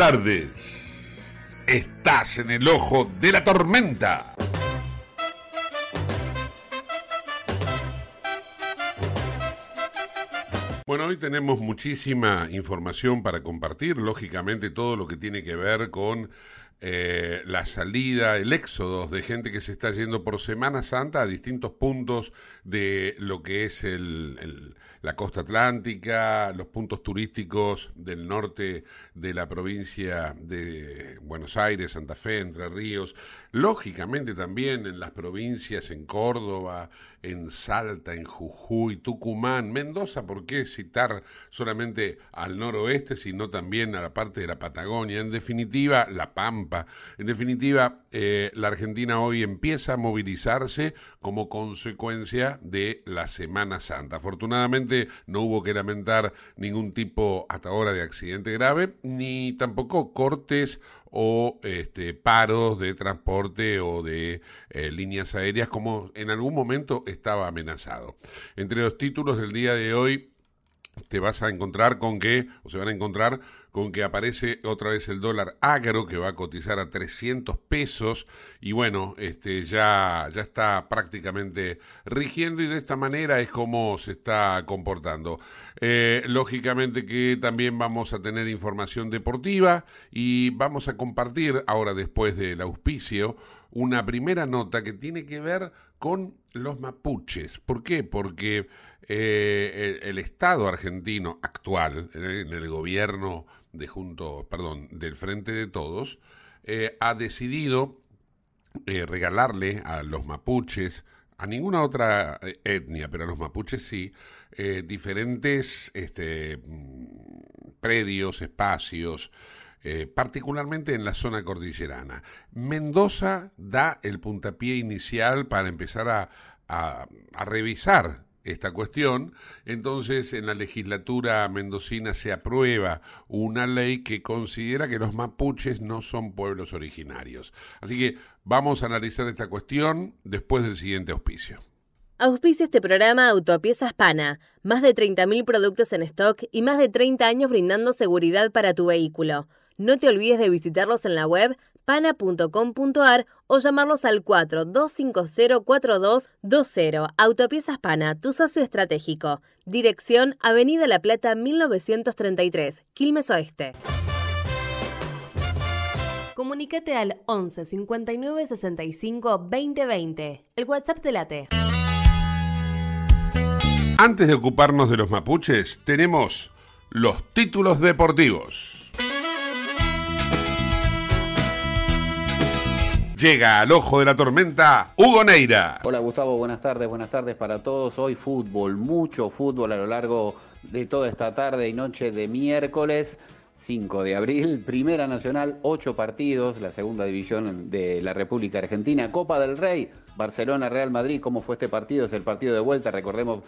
tardes. Estás en el ojo de la tormenta. Bueno, hoy tenemos muchísima información para compartir, lógicamente todo lo que tiene que ver con eh, la salida, el éxodo de gente que se está yendo por Semana Santa a distintos puntos de lo que es el, la costa atlántica, los puntos turísticos del norte de la provincia de Buenos Aires, Santa Fe, Entre Ríos, lógicamente también en las provincias en Córdoba, en Salta, en Jujuy, Tucumán, Mendoza, ¿por qué citar solamente al noroeste, sino también a la parte de la Patagonia? En definitiva, La Pampa. En definitiva, eh, la Argentina hoy empieza a movilizarse como consecuencia de la Semana Santa. Afortunadamente no hubo que lamentar ningún tipo hasta ahora de accidente grave, ni tampoco cortes o este, paros de transporte o de eh, líneas aéreas como en algún momento estaba amenazado. Entre los títulos del día de hoy te vas a encontrar con que, o se van a encontrar con que aparece otra vez el dólar agro que va a cotizar a 300 pesos y bueno, este ya, ya está prácticamente rigiendo y de esta manera es como se está comportando. Eh, lógicamente que también vamos a tener información deportiva y vamos a compartir ahora después del auspicio una primera nota que tiene que ver con los mapuches. ¿Por qué? Porque eh, el, Estado argentino actual, en el gobierno de junto, perdón, del Frente de Todos, eh, ha decidido eh, regalarle a los mapuches, a ninguna otra etnia, pero a los mapuches sí, diferentes este, mm, predios, espacios, particularmente en la zona cordillerana. Mendoza da el puntapié inicial para empezar a revisar esta cuestión, entonces en la legislatura mendocina se aprueba una ley que considera que los mapuches no son pueblos originarios. Así que vamos a analizar esta cuestión después del siguiente auspicio. Auspicia este programa Autopiezas Pana, más de 30.000 productos en stock y más de 30 años brindando seguridad para tu vehículo. No te olvides de visitarlos en la web pana.com.ar o llamarlos al 42504220. Autopiezas Pana, tu socio estratégico. Dirección Avenida La Plata 1933, Quilmes Oeste. Comunícate al 11 59 65 2020. El WhatsApp de la T. Antes de ocuparnos de los mapuches, tenemos los títulos deportivos. Llega al ojo de la tormenta Hugo Neira. Hola Gustavo, buenas tardes, buenas tardes para todos. Hoy fútbol, mucho fútbol a lo largo de toda esta tarde y noche de miércoles. 5 de abril, Primera Nacional, 8 partidos, la segunda división de la República Argentina, Copa del Rey, Barcelona, Real Madrid, ¿cómo fue este partido? Es el partido de vuelta, recordemos,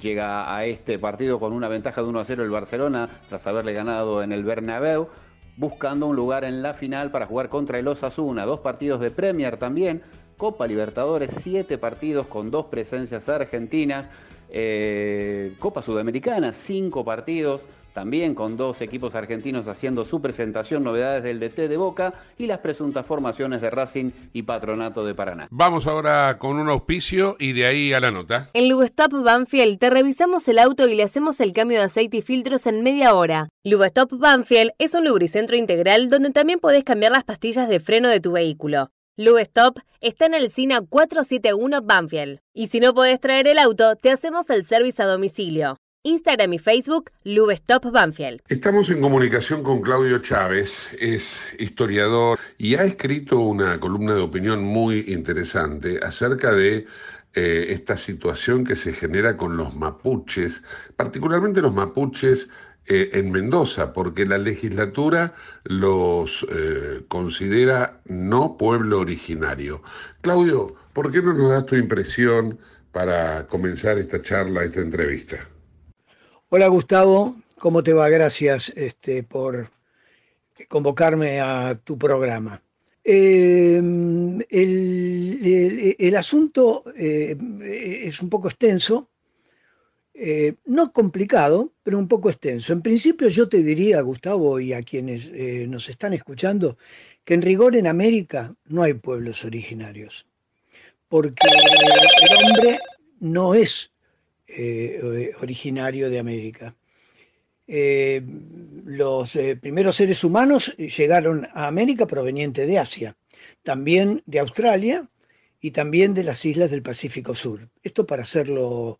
llega a este partido con una ventaja de 1 a 0 el Barcelona, tras haberle ganado en el Bernabéu buscando un lugar en la final para jugar contra el Osasuna. Dos partidos de Premier también. Copa Libertadores, siete partidos con dos presencias argentinas. Eh, Copa Sudamericana, cinco partidos también con dos equipos argentinos haciendo su presentación, novedades del DT de Boca y las presuntas formaciones de Racing y Patronato de Paraná. Vamos ahora con un auspicio y de ahí a la nota. En Lubestop Banfield te revisamos el auto y le hacemos el cambio de aceite y filtros en media hora. Lubestop Banfield es un lubricentro integral donde también podés cambiar las pastillas de freno de tu vehículo. Lubestop está en el SINA 471 Banfield. Y si no podés traer el auto, te hacemos el servicio a domicilio. Instagram y Facebook, Lubestop Banfield. Estamos en comunicación con Claudio Chávez, es historiador y ha escrito una columna de opinión muy interesante acerca de eh, esta situación que se genera con los mapuches, particularmente los mapuches eh, en Mendoza, porque la legislatura los eh, considera no pueblo originario. Claudio, ¿por qué no nos das tu impresión para comenzar esta charla, esta entrevista? Hola Gustavo, ¿cómo te va? Gracias este, por convocarme a tu programa. Em, el, asunto eh, es un poco extenso, eh, no complicado, pero un poco extenso. En principio yo te diría, Gustavo, y a quienes eh, nos están escuchando, que en rigor en América no hay pueblos originarios, porque el hombre no es eh, originario de América. Eh, los eh, primeros seres humanos llegaron a América proveniente de Asia, también de Australia y también de las islas del Pacífico Sur. Esto para hacerlo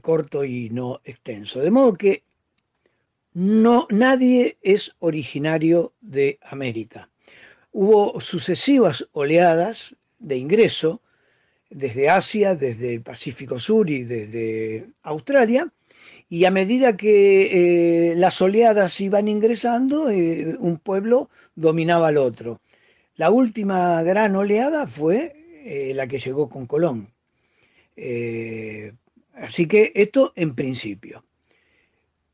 corto y no extenso. De modo que no, nadie es originario de América. Hubo sucesivas oleadas de ingreso desde Asia, desde Pacífico Sur y desde Australia, y a medida que eh, las oleadas iban ingresando, eh, un pueblo dominaba al otro. La última gran oleada fue eh, la que llegó con Colón. así que esto en principio.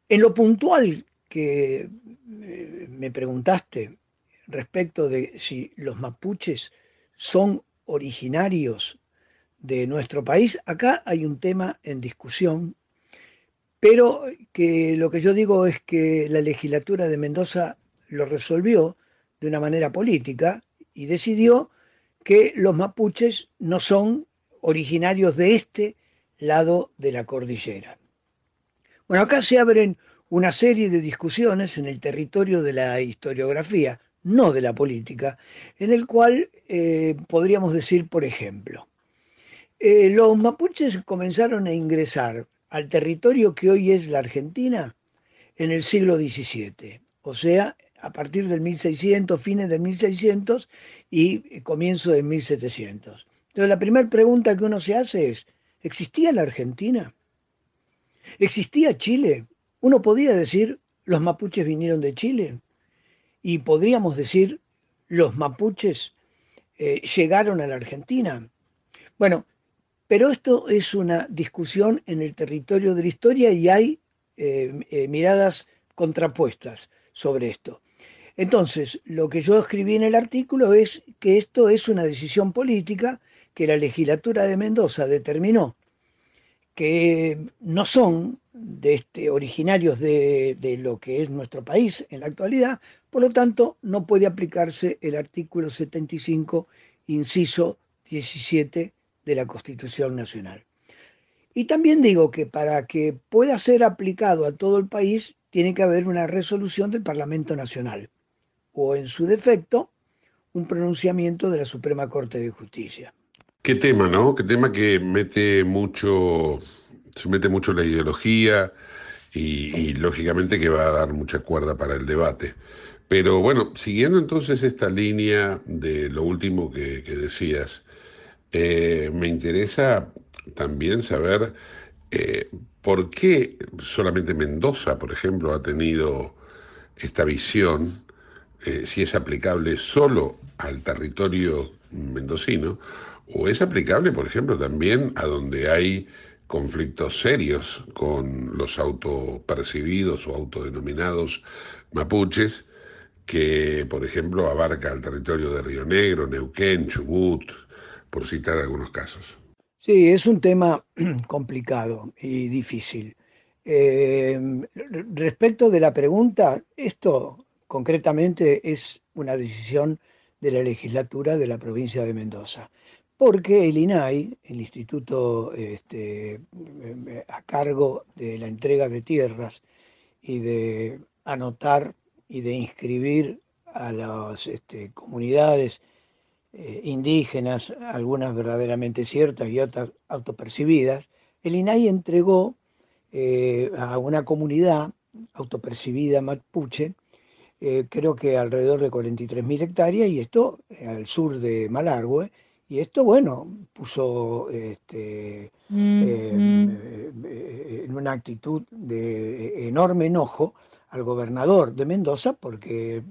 En lo puntual que me preguntaste respecto de si los mapuches son originarios de nuestro país. Acá hay un tema en discusión, pero que lo que yo digo es que la legislatura de Mendoza lo resolvió de una manera política y decidió que los mapuches no son originarios de este lado de la cordillera. Bueno, acá se abren una serie de discusiones en el territorio de la historiografía, no de la política, en el cual eh, podríamos decir, por ejemplo, eh, los mapuches comenzaron a ingresar al territorio que hoy es la Argentina en el siglo XVII, o sea, a partir del 1600, fines del 1600 y comienzo del 1700. Entonces la primera pregunta que uno se hace es, ¿existía la Argentina? ¿Existía Chile? Uno podía decir, los mapuches vinieron de Chile y podríamos decir, los mapuches eh, llegaron a la Argentina. Bueno, pero esto es una discusión en el territorio de la historia y hay eh, eh, miradas contrapuestas sobre esto. Entonces, lo que yo escribí en el artículo es que esto es una decisión política que la legislatura de Mendoza determinó que no son de este, originarios de, de, lo que es nuestro país en la actualidad, por lo tanto no puede aplicarse el artículo 75, inciso 17 de la Constitución Nacional. Y también digo que para que pueda ser aplicado a todo el país, tiene que haber una resolución del Parlamento Nacional, o en su defecto, un pronunciamiento de la Suprema Corte de Justicia. Qué tema, ¿no? Qué tema que mete mucho, se mete mucho la ideología y, lógicamente que va a dar mucha cuerda para el debate. Pero bueno, siguiendo entonces esta línea de lo último que decías, eh, me interesa también saber eh, por qué solamente Mendoza, por ejemplo, ha tenido esta visión, eh, si es aplicable solo al territorio mendocino, o es aplicable, por ejemplo, también a donde hay conflictos serios con los autopercibidos o autodenominados mapuches, que, por ejemplo, abarca el territorio de Río Negro, Neuquén, Chubut, por citar algunos casos. Sí, es un tema complicado y difícil. respecto de la pregunta, esto concretamente es una decisión de la legislatura de la provincia de Mendoza porque el INAI, el instituto este, a cargo de la entrega de tierras y de anotar y de inscribir a las este, comunidades eh, indígenas, algunas verdaderamente ciertas y otras autopercibidas, el INAI entregó eh, a una comunidad autopercibida mapuche, eh, creo que alrededor de 43.000 hectáreas, y esto al sur de Malargüe, y esto, bueno, puso este, mm, em, mm. Eh, en una actitud de enorme enojo al gobernador de Mendoza, porque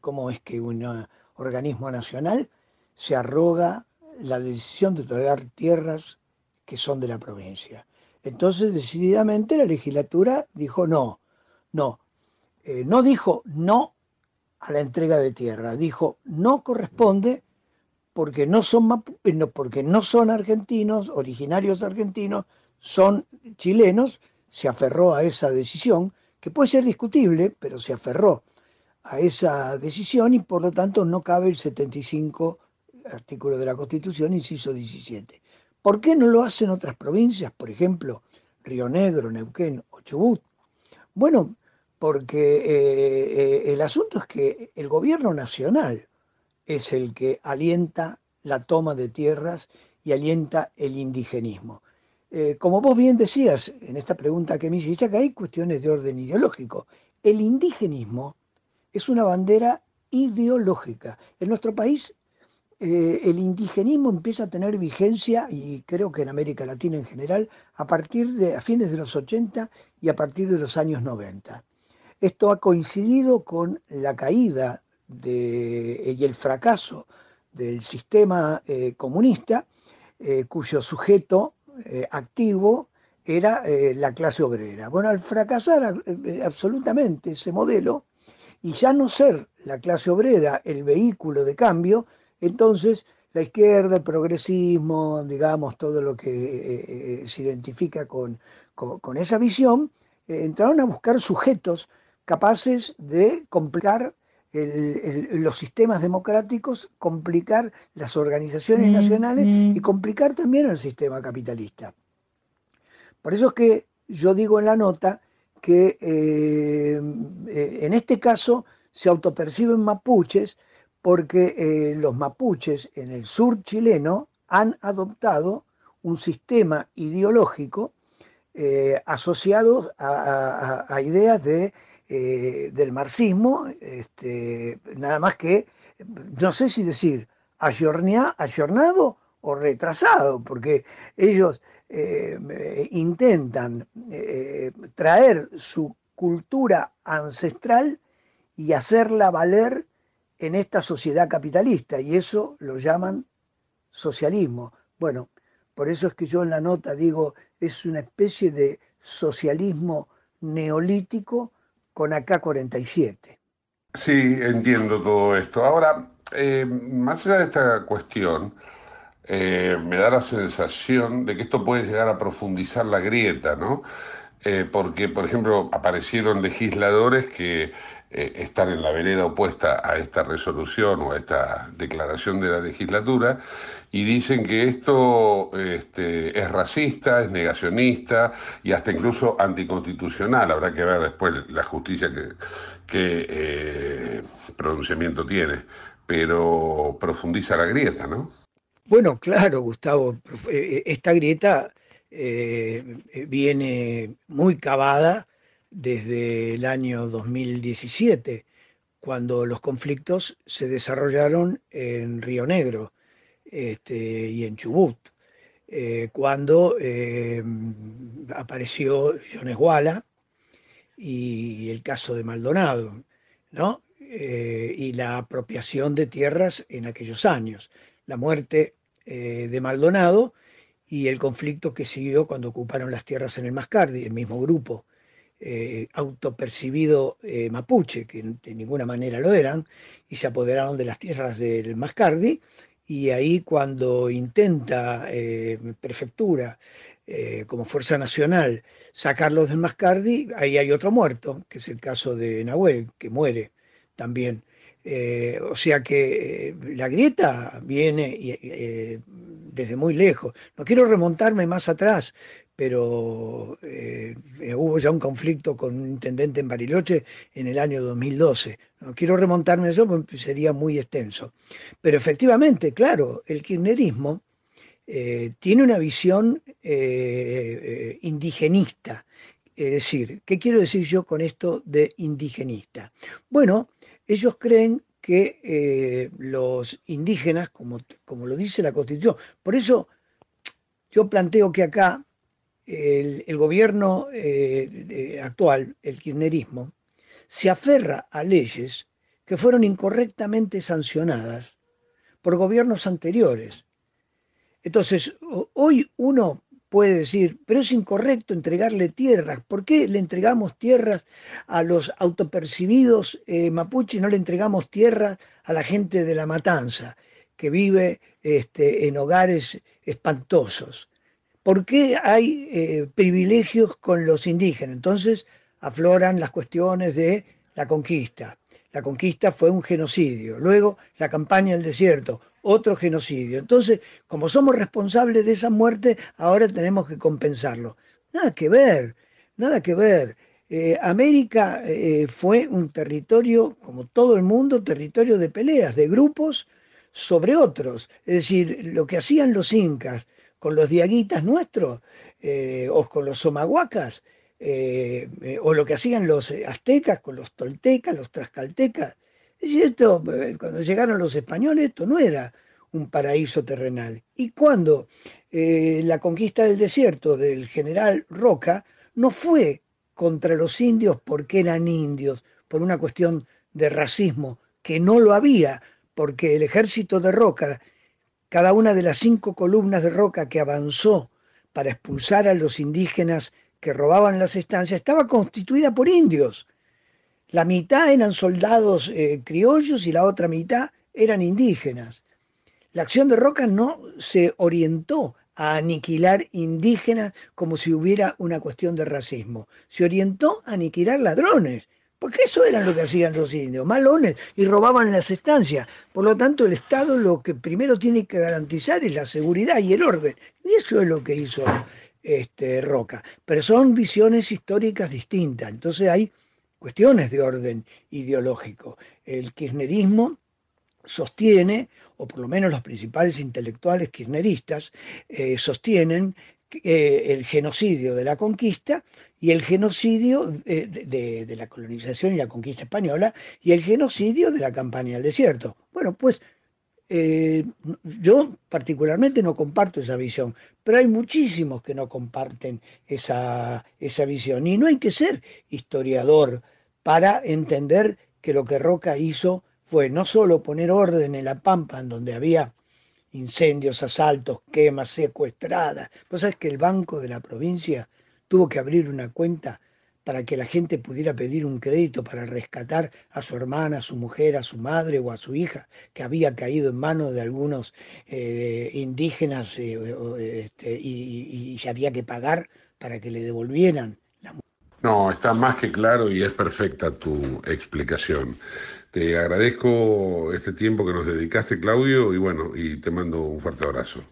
cómo es que un organismo nacional se arroga la decisión de otorgar tierras que son de la provincia. Entonces, decididamente, la legislatura dijo no, no, eh, no dijo no a la entrega de tierra, dijo no corresponde porque no son, porque no son argentinos, originarios argentinos, son chilenos, se aferró a esa decisión, que puede ser discutible, pero se aferró a esa decisión y por lo tanto no cabe el 75 artículo de la Constitución, inciso 17. ¿Por qué no lo hacen otras provincias, por ejemplo, Río Negro, Neuquén o Chubut? Bueno, porque eh, eh, el asunto es que el gobierno nacional es el que alienta la toma de tierras y alienta el indigenismo. Eh, como vos bien decías en esta pregunta que me hiciste, que hay cuestiones de orden ideológico. El indigenismo es una bandera ideológica. En nuestro país eh, el indigenismo empieza a tener vigencia, y creo que en América Latina en general, a partir de a fines de los 80 y a partir de los años 90. Esto ha coincidido con la caída de, y el fracaso del sistema eh, comunista, eh, cuyo sujeto eh, activo era la clase obrera. Bueno, al fracasar absolutamente ese modelo y ya no ser la clase obrera el vehículo de cambio, entonces la izquierda, el progresismo, digamos, todo lo que se identifica con, con esa visión, entraron a buscar sujetos capaces de complicar los sistemas democráticos, complicar las organizaciones mm, nacionales mm. y complicar también el sistema capitalista. Por eso es que yo digo en la nota que eh, eh, en este caso se autoperciben mapuches porque eh, los mapuches en el sur chileno han adoptado un sistema ideológico asociado a ideas de eh, del marxismo, este, nada más que, no sé si decir ayornado o retrasado, porque ellos eh, intentan eh, traer su cultura ancestral y hacerla valer en esta sociedad capitalista, y eso lo llaman socialismo. Bueno, por eso es que yo en la nota digo, es una especie de socialismo neolítico con AK-47. Sí, entiendo todo esto. Ahora, eh, más allá de esta cuestión, eh, me da la sensación de que esto puede llegar a profundizar la grieta, ¿no? Eh, porque, por ejemplo, aparecieron legisladores que están en la vereda opuesta a esta resolución o a esta declaración de la legislatura y dicen que esto este, es racista, es negacionista y hasta incluso anticonstitucional. Habrá que ver después la justicia que, eh, pronunciamiento tiene, pero profundiza la grieta, ¿no? Bueno, claro, Gustavo, eh, eh, esta grieta viene muy cavada desde el año 2017, cuando los conflictos se desarrollaron en Río Negro este, y en Chubut, eh, cuando eh, apareció Jones Walla y el caso de Maldonado, ¿no? Eh, y la apropiación de tierras en aquellos años, la muerte de Maldonado y el conflicto que siguió cuando ocuparon las tierras en el Mascardi, el mismo grupo autopercibido mapuche, que de ninguna manera lo eran, y se apoderaron de las tierras del Mascardi y ahí cuando intenta eh, prefectura eh, como Fuerza Nacional, sacarlos del Mascardi, ahí hay otro muerto, que es el caso de Nahuel, que muere también. Eh, o sea que eh, la grieta viene desde muy lejos. No quiero remontarme más atrás, pero hubo ya un conflicto con un intendente en Bariloche en el año 2012. No quiero remontarme a eso porque sería muy extenso. Pero efectivamente, claro, el kirchnerismo eh, tiene una visión eh, eh, indigenista. Es decir, ¿qué quiero decir yo con esto de indigenista? Bueno, ellos creen que los indígenas, como, como, lo dice la Constitución, por eso yo planteo que acá el, gobierno actual, el kirchnerismo, se aferra a leyes que fueron incorrectamente sancionadas por gobiernos anteriores. Entonces, hoy uno puede decir, pero es incorrecto entregarle tierras. ¿Por qué le entregamos tierras a los autopercibidos eh, mapuche y no le entregamos tierras a la gente de la matanza, que vive este, en hogares espantosos? ¿Por qué hay eh, privilegios con los indígenas? Entonces afloran las cuestiones de la conquista. La conquista fue un genocidio. Luego la campaña del desierto, otro genocidio. Entonces, como somos responsables de esa muerte, ahora tenemos que compensarlo. Nada que ver, nada que ver. Eh, América eh, fue un territorio, como todo el mundo, territorio de peleas, de grupos sobre otros. Es decir, lo que hacían los incas con los diaguitas nuestros, eh, o con los somahuacas, o lo que hacían los aztecas con los toltecas, los trascaltecas, es eh, cuando llegaron los españoles esto no era un paraíso terrenal. Y cuando eh, la conquista del desierto del general Roca no fue contra los indios porque eran indios, por una cuestión de racismo, que no lo había, porque el ejército de Roca, cada una de las cinco columnas de Roca que avanzó para expulsar a los indígenas que robaban las estancias, estaba constituida por indios. La mitad eran soldados eh, criollos y la otra mitad eran indígenas. La acción de Roca no se orientó a aniquilar indígenas como si hubiera una cuestión de racismo. Se orientó a aniquilar ladrones, porque eso era lo que hacían los indios, malones, y robaban las estancias. Por lo tanto, el Estado lo que primero tiene que garantizar es la seguridad y el orden. Y eso es lo que hizo este, Roca. Pero son visiones históricas distintas. Entonces hay cuestiones de orden ideológico. El kirchnerismo sostiene, o por lo menos los principales intelectuales kirchneristas, eh, sostienen eh, el genocidio de la conquista y el genocidio de, la colonización y la conquista española y el genocidio de la campaña del desierto. Bueno, pues eh, yo particularmente no comparto esa visión, pero hay muchísimos que no comparten esa, esa visión y no hay que ser historiador para entender que lo que Roca hizo fue no solo poner orden en la pampa, en donde había incendios, asaltos, quemas, secuestradas. Vos sabés que el banco de la provincia tuvo que abrir una cuenta para que la gente pudiera pedir un crédito para rescatar a su hermana, a su mujer, a su madre o a su hija, que había caído en manos de algunos eh, indígenas eh, este, y, y había que pagar para que le devolvieran no, está más que claro y es perfecta tu explicación. Te agradezco este tiempo que nos dedicaste, Claudio, y bueno, y te mando un fuerte abrazo.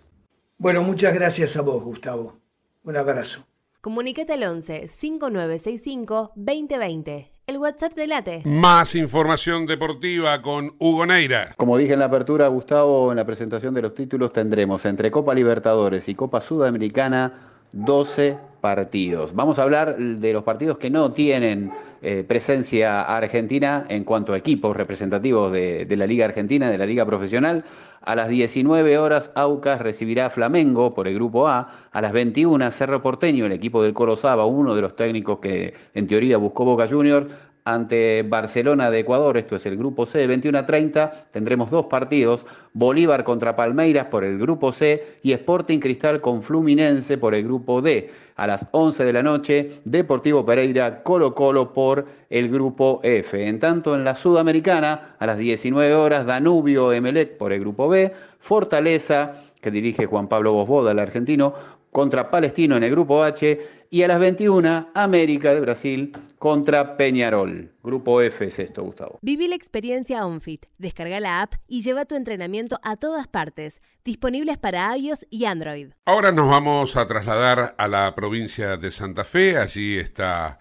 Bueno, muchas gracias a vos, Gustavo. Un abrazo. Comunicate al 11 5965 2020. El WhatsApp de Late. Más información deportiva con Hugo Neira. Como dije en la apertura, Gustavo, en la presentación de los títulos tendremos entre Copa Libertadores y Copa Sudamericana 12 partidos. Vamos a hablar de los partidos que no tienen eh, presencia argentina en cuanto a equipos representativos de, la Liga Argentina, de la Liga Profesional. A las 19 horas, Aucas recibirá Flamengo por el Grupo A. A las 21, Cerro Porteño, el equipo del Coro Saba, uno de los técnicos que en teoría buscó Boca Juniors, ante Barcelona de Ecuador, esto es el grupo C, 21 a 30, tendremos dos partidos, Bolívar contra Palmeiras por el grupo C y Sporting Cristal con Fluminense por el grupo D. A las 11 de la noche, Deportivo Pereira Colo Colo por el grupo F. En tanto, en la Sudamericana, a las 19 horas, Danubio Emelec por el grupo B, Fortaleza que dirige Juan Pablo Bosboda, el argentino, contra Palestino en el grupo H y a las 21, América de Brasil contra Peñarol. Grupo F es esto, Gustavo. Viví la experiencia OnFit. Descarga la app y lleva tu entrenamiento a todas partes. Disponibles para iOS y Android. Ahora nos vamos a trasladar a la provincia de Santa Fe. Allí está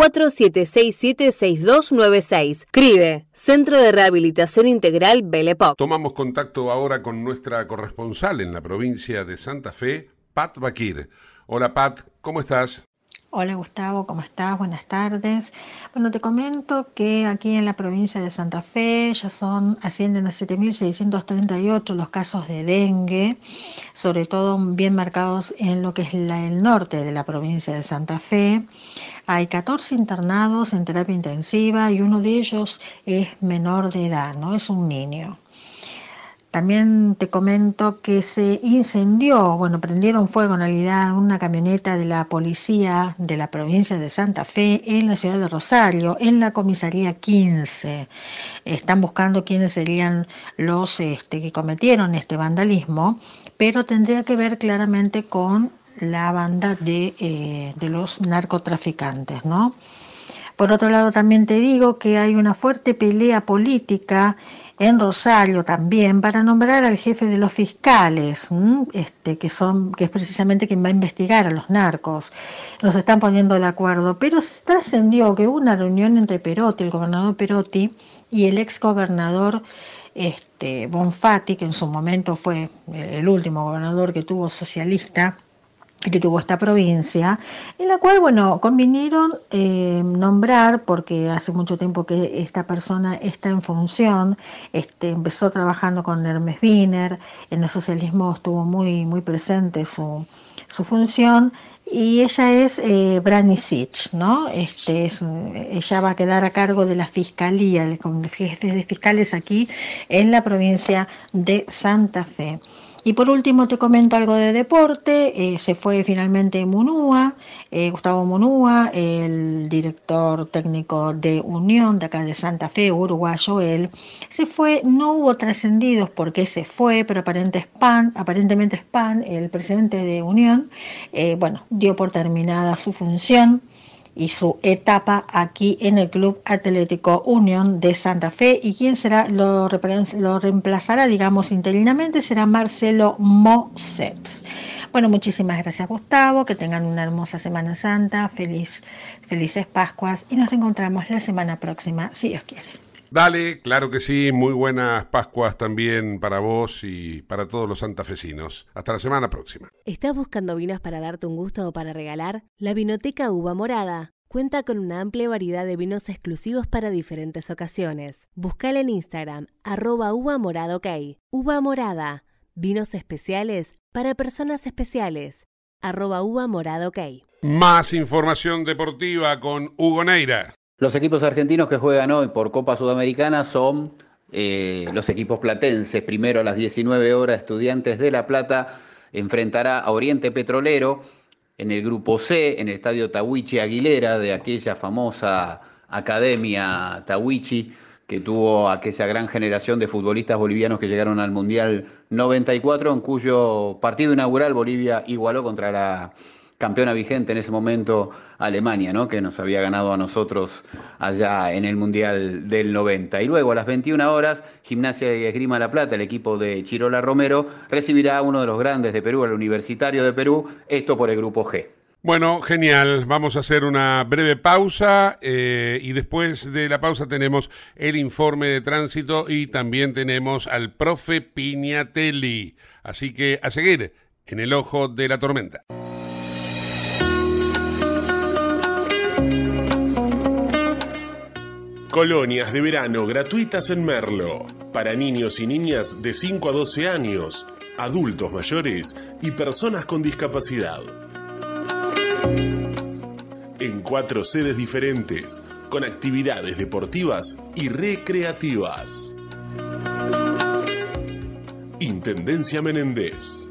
4767-6296. CRIBE, Centro de Rehabilitación Integral Belepoc. Tomamos contacto ahora con nuestra corresponsal en la provincia de Santa Fe, Pat Bakir. Hola Pat, ¿cómo estás? Hola Gustavo, ¿cómo estás? Buenas tardes. Bueno, te comento que aquí en la provincia de Santa Fe ya son, ascienden a 7.638 los casos de dengue, sobre todo bien marcados en lo que es el norte de la provincia de Santa Fe. Hay 14 internados en terapia intensiva y uno de ellos es menor de edad, ¿no? Es un niño. También te comento que se incendió, bueno, prendieron fuego en realidad una camioneta de la policía de la provincia de Santa Fe en la ciudad de Rosario, en la comisaría 15. Están buscando quiénes serían los este, que cometieron este vandalismo, pero tendría que ver claramente con la banda de, eh, de los narcotraficantes, ¿no? Por otro lado, también te digo que hay una fuerte pelea política en Rosario también para nombrar al jefe de los fiscales, este, que, son, que es precisamente quien va a investigar a los narcos. Nos están poniendo de acuerdo, pero trascendió que hubo una reunión entre Perotti, el gobernador Perotti, y el ex gobernador este, Bonfatti, que en su momento fue el último gobernador que tuvo socialista que tuvo esta provincia, en la cual, bueno, convinieron eh, nombrar, porque hace mucho tiempo que esta persona está en función, este, empezó trabajando con Hermes Wiener, en el socialismo estuvo muy, muy presente su, su función, y ella es eh, Branisic, ¿no? Este es, ella va a quedar a cargo de la fiscalía, con jefes de fiscales aquí en la provincia de Santa Fe. Y por último te comento algo de deporte. Eh, se fue finalmente Munúa, eh, Gustavo Munúa, el director técnico de Unión de acá de Santa Fe, uruguayo él. Se fue, no hubo trascendidos por qué se fue, pero aparente Span, aparentemente Span, el presidente de Unión, eh, bueno, dio por terminada su función y su etapa aquí en el Club Atlético Unión de Santa Fe. Y quien será lo, reemplazará, digamos, interinamente, será Marcelo Moset. Bueno, muchísimas gracias Gustavo, que tengan una hermosa Semana Santa, feliz, felices Pascuas y nos reencontramos la semana próxima, si Dios quiere. Dale, claro que sí, muy buenas Pascuas también para vos y para todos los santafesinos. Hasta la semana próxima. ¿Estás buscando vinos para darte un gusto o para regalar? La Vinoteca Uva Morada cuenta con una amplia variedad de vinos exclusivos para diferentes ocasiones. Buscala en Instagram, arroba uva morada ok. Uva morada, vinos especiales para personas especiales, arroba uva morada ok. Más información deportiva con Hugo Neira. Los equipos argentinos que juegan hoy por Copa Sudamericana son eh, los equipos platenses. Primero a las 19 horas, Estudiantes de La Plata enfrentará a Oriente Petrolero en el grupo C, en el estadio Tawichi Aguilera, de aquella famosa academia Tawichi que tuvo aquella gran generación de futbolistas bolivianos que llegaron al Mundial 94, en cuyo partido inaugural Bolivia igualó contra la campeona vigente en ese momento Alemania, ¿no? que nos había ganado a nosotros allá en el Mundial del 90. Y luego a las 21 horas, Gimnasia y Esgrima La Plata, el equipo de Chirola Romero, recibirá a uno de los grandes de Perú, el Universitario de Perú, esto por el Grupo G. Bueno, genial. Vamos a hacer una breve pausa eh, y después de la pausa tenemos el informe de tránsito y también tenemos al profe Piñatelli. Así que a seguir en el ojo de la tormenta. Colonias de verano gratuitas en Merlo. Para niños y niñas de 5 a 12 años, adultos mayores y personas con discapacidad. En cuatro sedes diferentes, con actividades deportivas y recreativas. Intendencia Menéndez.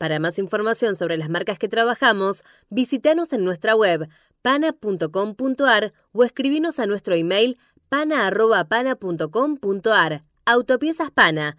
Para más información sobre las marcas que trabajamos, visítanos en nuestra web pana.com.ar o escribinos a nuestro email pana.pana.com.ar. Autopiezas Pana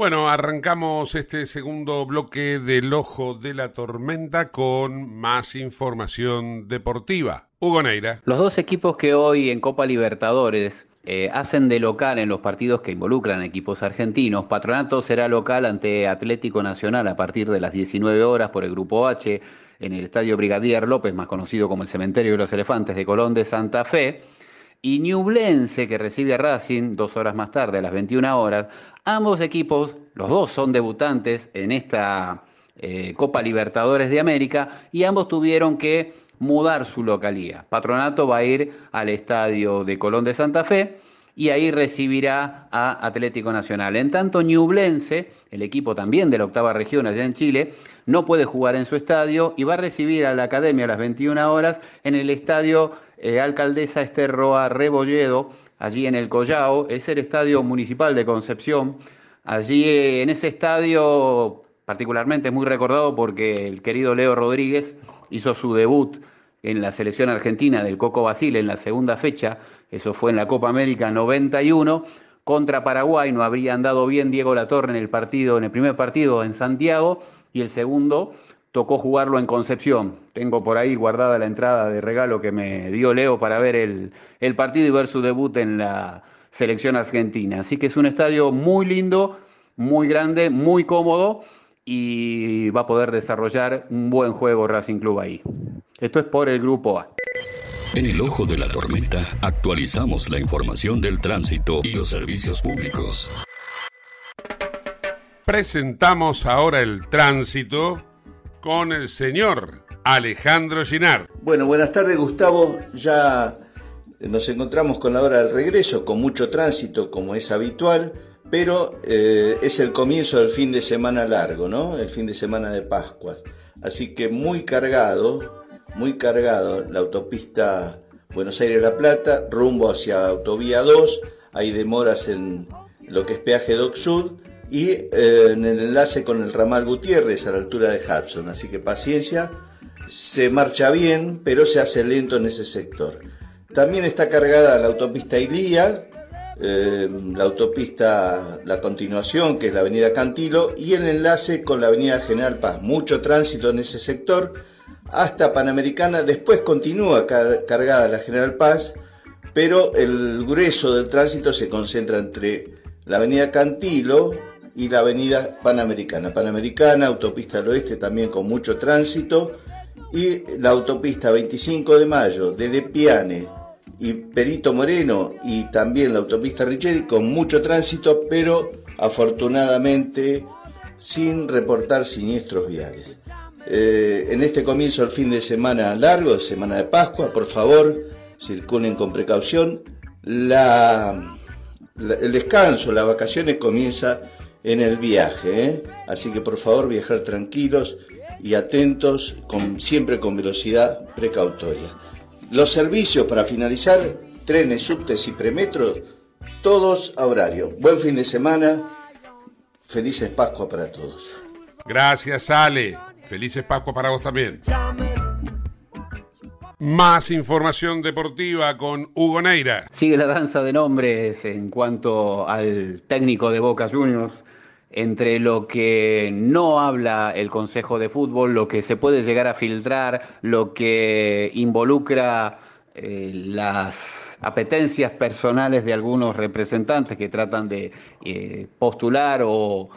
Bueno, arrancamos este segundo bloque del Ojo de la Tormenta con más información deportiva. Hugo Neira. Los dos equipos que hoy en Copa Libertadores eh, hacen de local en los partidos que involucran equipos argentinos. Patronato será local ante Atlético Nacional a partir de las 19 horas por el Grupo H en el Estadio Brigadier López, más conocido como el Cementerio de los Elefantes de Colón de Santa Fe. Y Ñublense, que recibe a Racing dos horas más tarde, a las 21 horas, Ambos equipos, los dos son debutantes en esta eh, Copa Libertadores de América y ambos tuvieron que mudar su localía. Patronato va a ir al estadio de Colón de Santa Fe y ahí recibirá a Atlético Nacional. En tanto, Ñublense, el equipo también de la octava región allá en Chile, no puede jugar en su estadio y va a recibir a la Academia a las 21 horas en el estadio eh, Alcaldesa Esterroa Rebolledo allí en el Collao, es el estadio municipal de Concepción. Allí en ese estadio particularmente es muy recordado porque el querido Leo Rodríguez hizo su debut en la selección argentina del Coco Basile en la segunda fecha, eso fue en la Copa América 91, contra Paraguay, no habría andado bien Diego Latorre en el partido, en el primer partido en Santiago, y el segundo tocó jugarlo en Concepción. Tengo por ahí guardada la entrada de regalo que me dio Leo para ver el, el, partido y ver su debut en la selección argentina. Así que es un estadio muy lindo, muy grande, muy cómodo y va a poder desarrollar un buen juego Racing Club ahí. Esto es por el grupo A. En el ojo de la tormenta actualizamos la información del tránsito y los servicios públicos. Presentamos ahora el tránsito con el señor Alejandro Ginar. Bueno, buenas tardes Gustavo. Ya nos encontramos con la hora del regreso, con mucho tránsito como es habitual, pero eh, es el comienzo del fin de semana largo, ¿no? El fin de semana de Pascuas. Así que muy cargado, muy cargado la autopista Buenos Aires-La Plata, rumbo hacia Autovía 2. Hay demoras en lo que es peaje Doc y eh, en el enlace con el ramal Gutiérrez a la altura de Hudson. Así que paciencia, se marcha bien, pero se hace lento en ese sector. También está cargada la autopista Ilía, eh, la autopista, la continuación, que es la avenida Cantilo, y el enlace con la avenida General Paz. Mucho tránsito en ese sector hasta Panamericana, después continúa cargada la General Paz, pero el grueso del tránsito se concentra entre la avenida Cantilo y la avenida Panamericana. Panamericana, autopista del oeste también con mucho tránsito, y la autopista 25 de mayo de Lepiane y Perito Moreno y también la autopista Richeri con mucho tránsito, pero afortunadamente sin reportar siniestros viales. Eh, en este comienzo del fin de semana largo, semana de Pascua, por favor, circulen con precaución. La, el descanso, las vacaciones comienza en el viaje, ¿eh? así que por favor viajar tranquilos y atentos, con, siempre con velocidad precautoria. Los servicios para finalizar, trenes, subtes y premetros, todos a horario. Buen fin de semana, felices Pascua para todos. Gracias, Ale. Felices Pascua para vos también. Más información deportiva con Hugo Neira. Sigue la danza de nombres en cuanto al técnico de Boca Juniors entre lo que no habla el Consejo de Fútbol, lo que se puede llegar a filtrar, lo que involucra eh, las apetencias personales de algunos representantes que tratan de eh, postular o,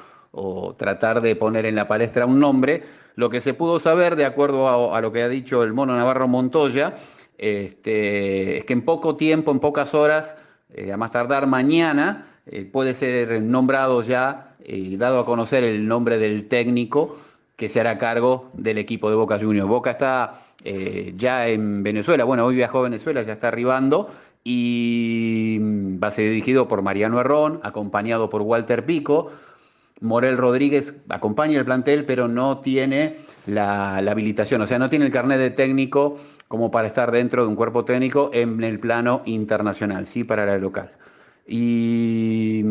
tratar de poner en la palestra un nombre. Lo que se pudo saber, de acuerdo a, lo que ha dicho el mono Navarro Montoya, este, es que en poco tiempo, en pocas horas, eh, a más tardar mañana, puede ser nombrado ya y dado a conocer el nombre del técnico que se hará cargo del equipo de Boca Juniors. Boca está eh, ya en Venezuela, bueno, hoy viajó a Venezuela, ya está arribando y va a ser dirigido por Mariano Herrón, acompañado por Walter Pico. Morel Rodríguez acompaña el plantel, pero no tiene la, la habilitación, o sea, no tiene el carnet de técnico como para estar dentro de un cuerpo técnico en el plano internacional, sí, para la local. Y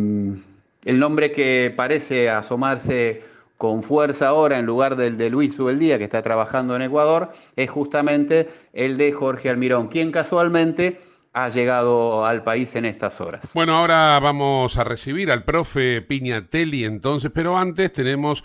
el nombre que parece asomarse con fuerza ahora en lugar del de Luis Subeldía, que está trabajando en Ecuador, es justamente el de Jorge Almirón, quien casualmente ha llegado al país en estas horas. Bueno, ahora vamos a recibir al profe Piñatelli entonces, pero antes tenemos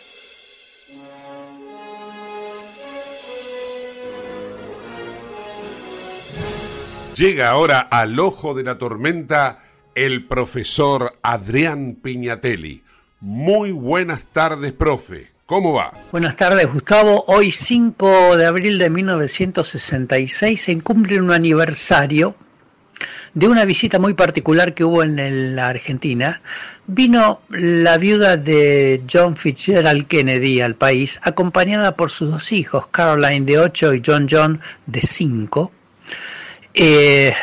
Llega ahora al ojo de la tormenta el profesor Adrián Piñatelli. Muy buenas tardes, profe. ¿Cómo va? Buenas tardes, Gustavo. Hoy 5 de abril de 1966 se cumple un aniversario de una visita muy particular que hubo en la Argentina. Vino la viuda de John Fitzgerald Kennedy al país, acompañada por sus dos hijos, Caroline de 8 y John John de 5 eh,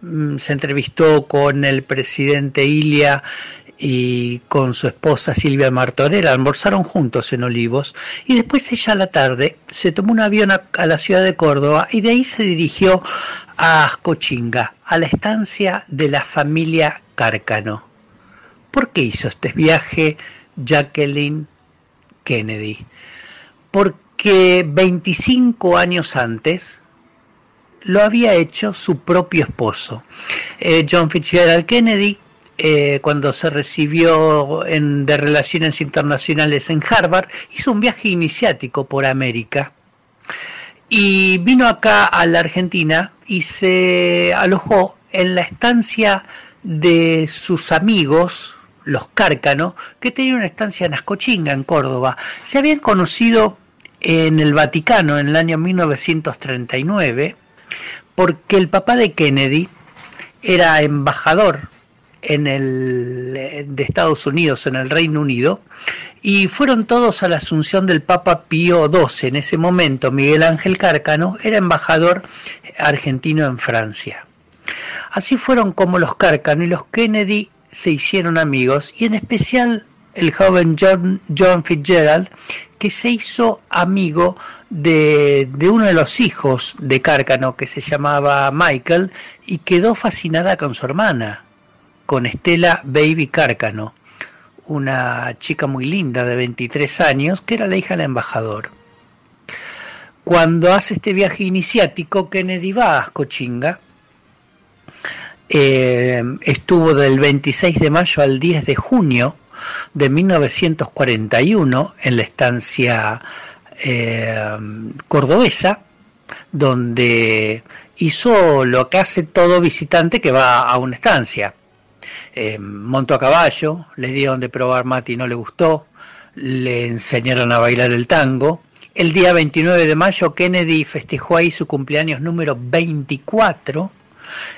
mm, se entrevistó con el presidente Ilia y con su esposa Silvia Martorell, almorzaron juntos en Olivos y después ella a la tarde se tomó un avión a, la ciudad de Córdoba y de ahí se dirigió a Ascochinga, a la estancia de la familia Cárcano. ¿Por qué hizo este viaje Jacqueline Kennedy? Porque 25 años antes, lo había hecho su propio esposo. Eh, John Fitzgerald Kennedy, eh, cuando se recibió en, de Relaciones Internacionales en Harvard, hizo un viaje iniciático por América y vino acá a la Argentina y se alojó en la estancia de sus amigos, los Cárcano, que tenían una estancia en Ascochinga, en Córdoba. Se habían conocido en el Vaticano en el año 1939 porque el papá de Kennedy era embajador en el, de Estados Unidos en el Reino Unido y fueron todos a la asunción del Papa Pío XII. En ese momento Miguel Ángel Cárcano era embajador argentino en Francia. Así fueron como los Cárcano y los Kennedy se hicieron amigos y en especial el joven John, John Fitzgerald, que se hizo amigo de, de, uno de los hijos de Cárcano, que se llamaba Michael, y quedó fascinada con su hermana, con Estela Baby Cárcano, una chica muy linda de 23 años, que era la hija del embajador. Cuando hace este viaje iniciático, Kennedy va a Ascochinga, eh, estuvo del 26 de mayo al 10 de junio de 1941 en la estancia eh, cordobesa, donde hizo lo que hace todo visitante que va a una estancia. Eh, montó a caballo, le dieron de probar mate y no le gustó, le enseñaron a bailar el tango. El día 29 de mayo Kennedy festejó ahí su cumpleaños número 24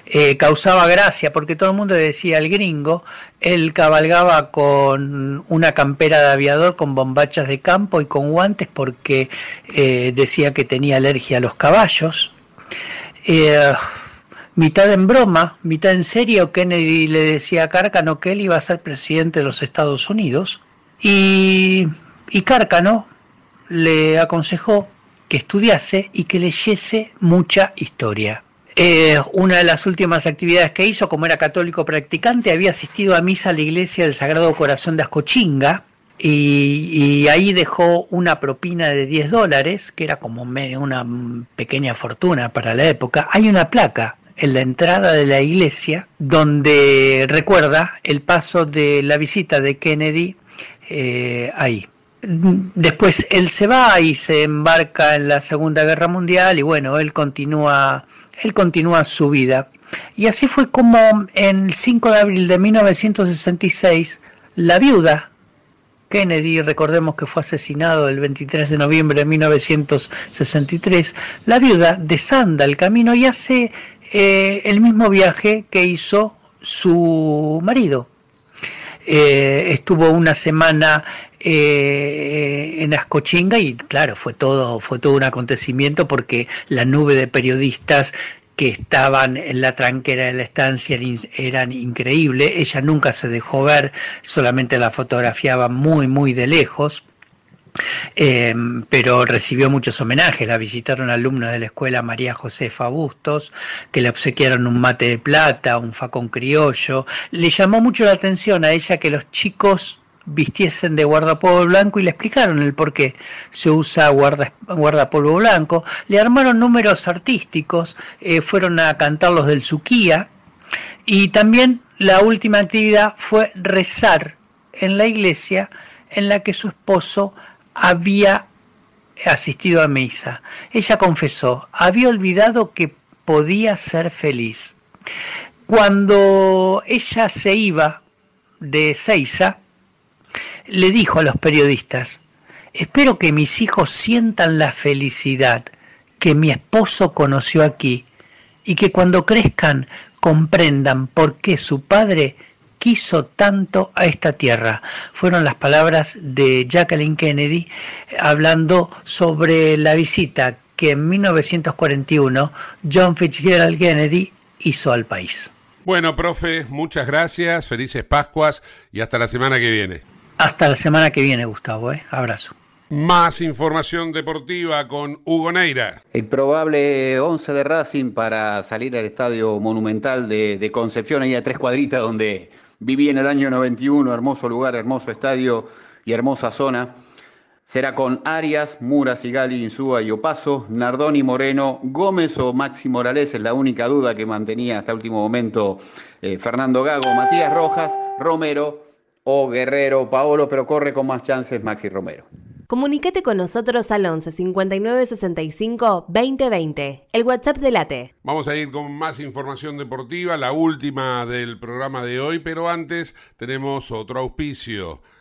eh, causaba gracia porque todo el mundo decía al gringo, él cabalgaba con una campera de aviador con bombachas de campo y con guantes porque eh, decía que tenía alergia a los caballos. Eh, mitad en broma, mitad en serio, Kennedy le decía a Cárcano que él iba a ser presidente de los Estados Unidos y, y Cárcano le aconsejó que estudiase y que leyese mucha historia. Eh, una de las últimas actividades que hizo, como era católico practicante, había asistido a misa a la iglesia del Sagrado Corazón de Ascochinga y, ahí dejó una propina de 10 dólares, que era como una pequeña fortuna para la época. Hay una placa en la entrada de la iglesia donde recuerda el paso de la visita de Kennedy eh, ahí. Después él se va y se embarca en la Segunda Guerra Mundial y bueno, él continúa él continúa su vida. Y así fue como en el 5 de abril de 1966, la viuda Kennedy, recordemos que fue asesinado el 23 de noviembre de 1963, la viuda desanda el camino y hace eh, el mismo viaje que hizo su marido. Eh, estuvo una semana eh, en Ascochinga y claro, fue todo, fue todo un acontecimiento porque la nube de periodistas que estaban en la tranquera de la estancia eran increíbles. Ella nunca se dejó ver, solamente la fotografiaba muy, muy de lejos. Eh, pero recibió muchos homenajes. La visitaron alumnos de la escuela María Josefa Bustos, que le obsequiaron un mate de plata, un facón criollo. Le llamó mucho la atención a ella que los chicos vistiesen de guardapolvo blanco y le explicaron el por qué se usa guarda, guardapolvo blanco. Le armaron números artísticos, eh, fueron a cantar los del Suquía y también la última actividad fue rezar en la iglesia en la que su esposo había asistido a misa. Ella confesó, había olvidado que podía ser feliz. Cuando ella se iba de Seiza, le dijo a los periodistas, espero que mis hijos sientan la felicidad que mi esposo conoció aquí y que cuando crezcan comprendan por qué su padre quiso tanto a esta tierra. Fueron las palabras de Jacqueline Kennedy hablando sobre la visita que en 1941 John Fitzgerald Kennedy hizo al país. Bueno, profe, muchas gracias, felices Pascuas y hasta la semana que viene. Hasta la semana que viene, Gustavo. ¿eh? Abrazo. Más información deportiva con Hugo Neira. El probable 11 de Racing para salir al estadio monumental de, Concepción, ahí a tres cuadritas donde viví en el año 91, hermoso lugar, hermoso estadio y hermosa zona. Será con Arias, Muras, Sigali, Insúa y Opaso, Nardoni, Moreno, Gómez o Maxi Morales, es la única duda que mantenía hasta último momento eh, Fernando Gago, Matías Rojas, Romero, o Guerrero Paolo, pero corre con más chances Maxi Romero. Comunicate con nosotros al 11 59 65 20 20, el WhatsApp de Late. Vamos a ir con más información deportiva, la última del programa de hoy, pero antes tenemos otro auspicio.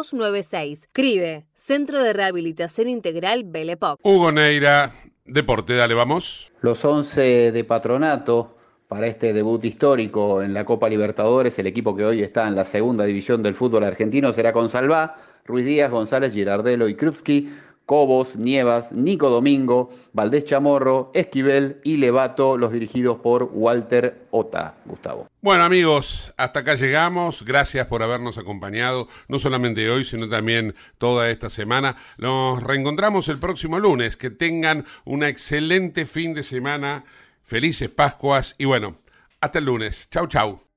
296. Escribe Centro de Rehabilitación Integral Belepoc. Hugo Neira, Deporte, dale, vamos. Los 11 de patronato para este debut histórico en la Copa Libertadores, el equipo que hoy está en la segunda división del fútbol argentino será con Salvá, Ruiz Díaz, González, Girardelo y Krupski, Cobos, Nievas, Nico Domingo, Valdés Chamorro, Esquivel y Levato, los dirigidos por Walter Ota, Gustavo. Bueno amigos, hasta acá llegamos. Gracias por habernos acompañado, no solamente hoy, sino también toda esta semana. Nos reencontramos el próximo lunes. Que tengan un excelente fin de semana. Felices Pascuas y bueno, hasta el lunes. Chau, chau.